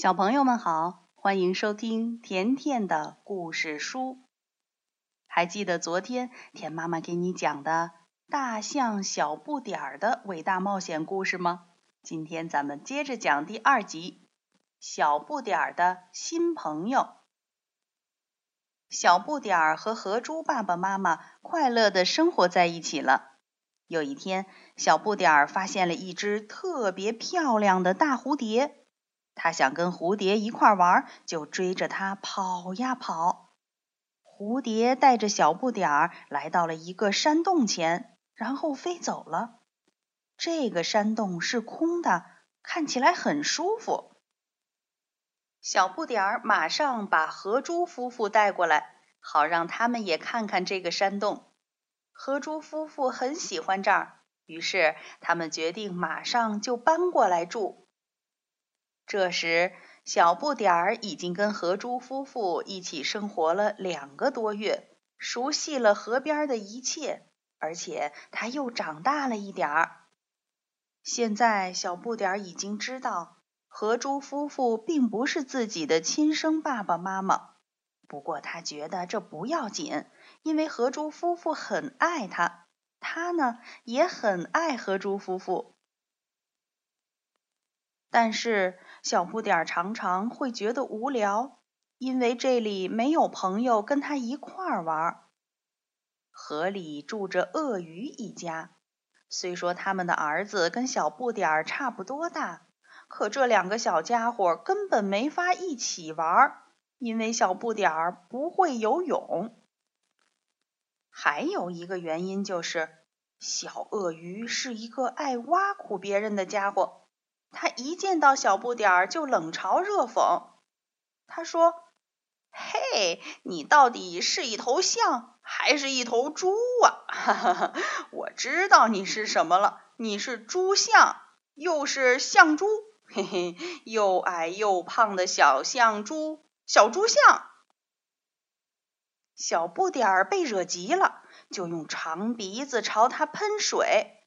小朋友们好，欢迎收听甜甜的故事书。还记得昨天甜妈妈给你讲的大象小不点儿的伟大冒险故事吗？今天咱们接着讲第二集《小不点儿的新朋友》。小不点儿和河猪爸爸妈妈快乐的生活在一起了。有一天，小不点儿发现了一只特别漂亮的大蝴蝶。他想跟蝴蝶一块玩，就追着它跑呀跑。蝴蝶带着小不点儿来到了一个山洞前，然后飞走了。这个山洞是空的，看起来很舒服。小不点儿马上把河猪夫妇带过来，好让他们也看看这个山洞。河猪夫妇很喜欢这儿，于是他们决定马上就搬过来住。这时，小不点儿已经跟河猪夫妇一起生活了两个多月，熟悉了河边的一切，而且他又长大了一点儿。现在，小不点儿已经知道，河猪夫妇并不是自己的亲生爸爸妈妈。不过，他觉得这不要紧，因为河猪夫妇很爱他，他呢也很爱河猪夫妇。但是，小不点儿常常会觉得无聊，因为这里没有朋友跟他一块儿玩。河里住着鳄鱼一家，虽说他们的儿子跟小不点儿差不多大，可这两个小家伙根本没法一起玩，因为小不点儿不会游泳。还有一个原因就是，小鳄鱼是一个爱挖苦别人的家伙。他一见到小不点儿就冷嘲热讽。他说：“嘿，你到底是一头象还是一头猪啊？哈哈，我知道你是什么了，你是猪象，又是象猪，嘿嘿，又矮又胖的小象猪，小猪象。”小不点儿被惹急了，就用长鼻子朝他喷水。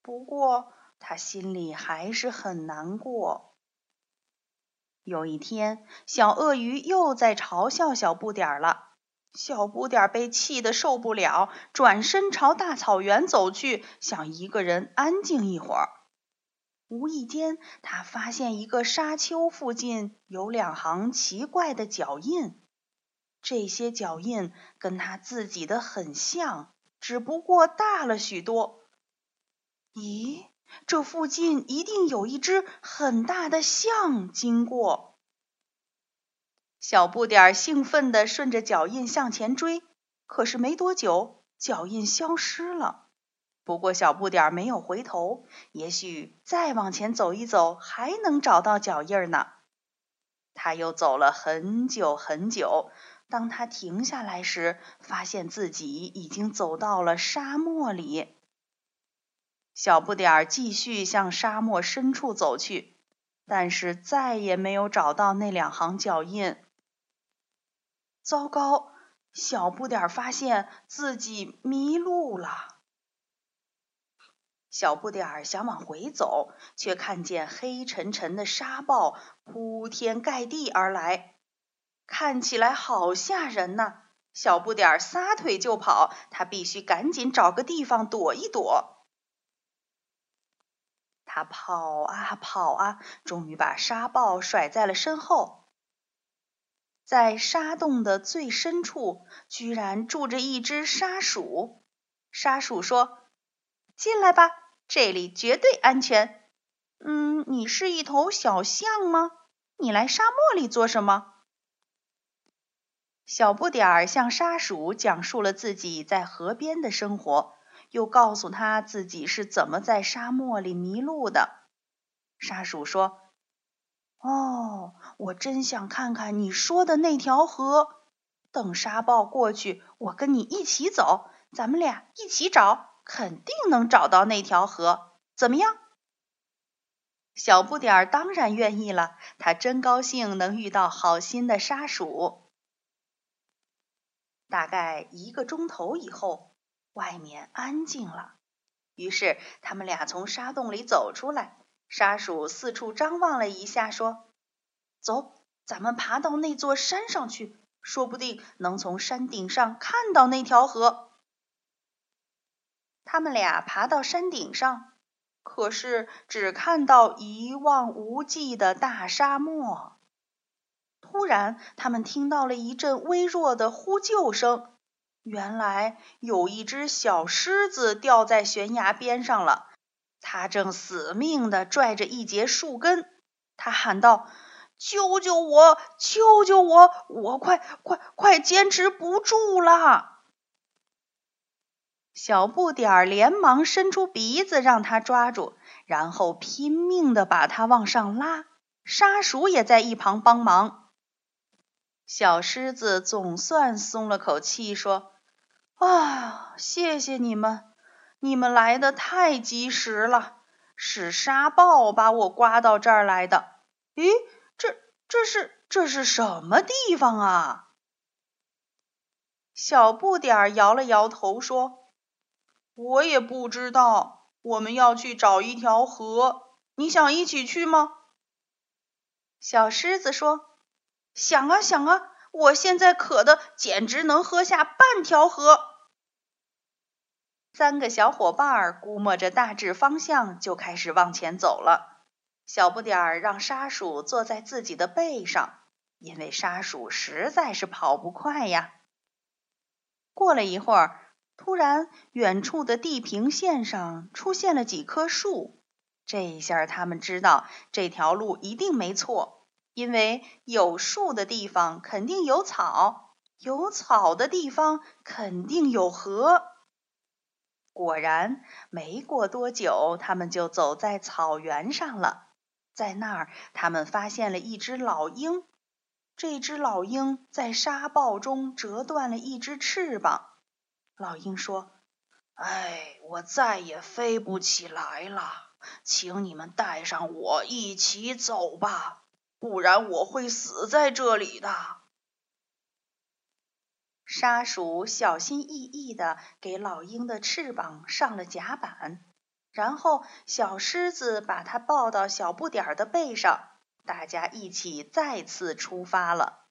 不过，他心里还是很难过。有一天，小鳄鱼又在嘲笑小不点儿了。小不点儿被气得受不了，转身朝大草原走去，想一个人安静一会儿。无意间，他发现一个沙丘附近有两行奇怪的脚印，这些脚印跟他自己的很像，只不过大了许多。咦？这附近一定有一只很大的象经过。小不点儿兴奋地顺着脚印向前追，可是没多久，脚印消失了。不过小不点儿没有回头，也许再往前走一走，还能找到脚印呢。他又走了很久很久，当他停下来时，发现自己已经走到了沙漠里。小不点儿继续向沙漠深处走去，但是再也没有找到那两行脚印。糟糕！小不点儿发现自己迷路了。小不点儿想往回走，却看见黑沉沉的沙暴铺天盖地而来，看起来好吓人呐！小不点儿撒腿就跑，他必须赶紧找个地方躲一躲。他跑啊跑啊，终于把沙暴甩在了身后。在沙洞的最深处，居然住着一只沙鼠。沙鼠说：“进来吧，这里绝对安全。”“嗯，你是一头小象吗？你来沙漠里做什么？”小不点儿向沙鼠讲述了自己在河边的生活。又告诉他自己是怎么在沙漠里迷路的。沙鼠说：“哦，我真想看看你说的那条河。等沙暴过去，我跟你一起走，咱们俩一起找，肯定能找到那条河。怎么样？”小不点儿当然愿意了，他真高兴能遇到好心的沙鼠。大概一个钟头以后。外面安静了，于是他们俩从沙洞里走出来。沙鼠四处张望了一下，说：“走，咱们爬到那座山上去，说不定能从山顶上看到那条河。”他们俩爬到山顶上，可是只看到一望无际的大沙漠。突然，他们听到了一阵微弱的呼救声。原来有一只小狮子掉在悬崖边上了，它正死命地拽着一截树根。它喊道：“救救我！救救我！我快快快坚持不住了！”小不点儿连忙伸出鼻子让它抓住，然后拼命地把它往上拉。沙鼠也在一旁帮忙。小狮子总算松了口气，说：“啊，谢谢你们，你们来的太及时了。是沙暴把我刮到这儿来的。咦，这这是这是什么地方啊？”小不点儿摇了摇头，说：“我也不知道。我们要去找一条河，你想一起去吗？”小狮子说。想啊想啊，我现在渴的简直能喝下半条河。三个小伙伴儿估摸着大致方向，就开始往前走了。小不点儿让沙鼠坐在自己的背上，因为沙鼠实在是跑不快呀。过了一会儿，突然远处的地平线上出现了几棵树，这一下他们知道这条路一定没错。因为有树的地方肯定有草，有草的地方肯定有河。果然，没过多久，他们就走在草原上了。在那儿，他们发现了一只老鹰。这只老鹰在沙暴中折断了一只翅膀。老鹰说：“哎，我再也飞不起来了，请你们带上我一起走吧。”不然我会死在这里的。沙鼠小心翼翼的给老鹰的翅膀上了甲板，然后小狮子把它抱到小不点儿的背上，大家一起再次出发了。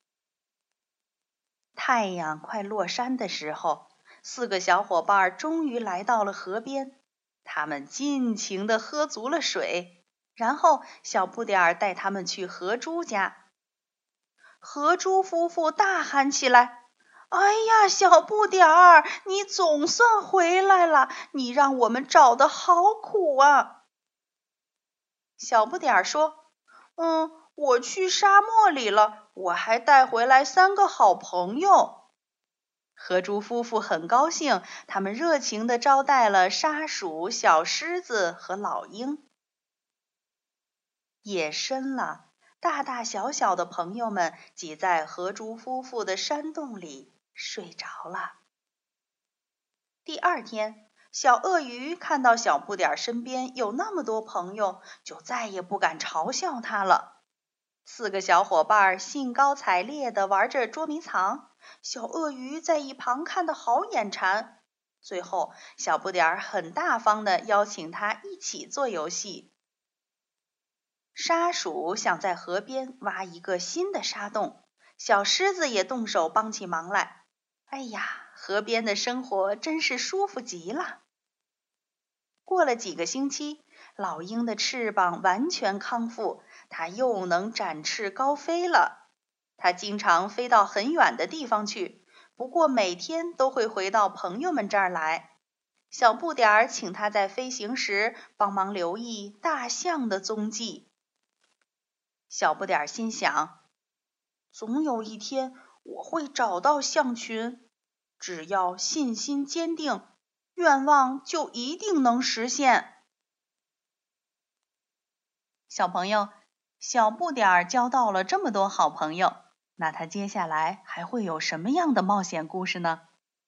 太阳快落山的时候，四个小伙伴终于来到了河边，他们尽情的喝足了水。然后，小不点儿带他们去河猪家。河猪夫妇大喊起来：“哎呀，小不点儿，你总算回来了！你让我们找的好苦啊！”小不点儿说：“嗯，我去沙漠里了，我还带回来三个好朋友。”河猪夫妇很高兴，他们热情的招待了沙鼠、小狮子和老鹰。夜深了，大大小小的朋友们挤在河猪夫妇的山洞里睡着了。第二天，小鳄鱼看到小不点儿身边有那么多朋友，就再也不敢嘲笑他了。四个小伙伴兴高采烈地玩着捉迷藏，小鳄鱼在一旁看得好眼馋。最后，小不点儿很大方地邀请他一起做游戏。沙鼠想在河边挖一个新的沙洞，小狮子也动手帮起忙来。哎呀，河边的生活真是舒服极了。过了几个星期，老鹰的翅膀完全康复，它又能展翅高飞了。它经常飞到很远的地方去，不过每天都会回到朋友们这儿来。小不点儿请它在飞行时帮忙留意大象的踪迹。小不点儿心想：“总有一天我会找到象群，只要信心坚定，愿望就一定能实现。”小朋友，小不点儿交到了这么多好朋友，那他接下来还会有什么样的冒险故事呢？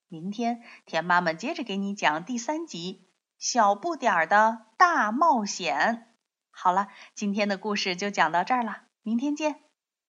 明天田妈妈接着给你讲第三集《小不点儿的大冒险》。好了，今天的故事就讲到这儿了，明天见。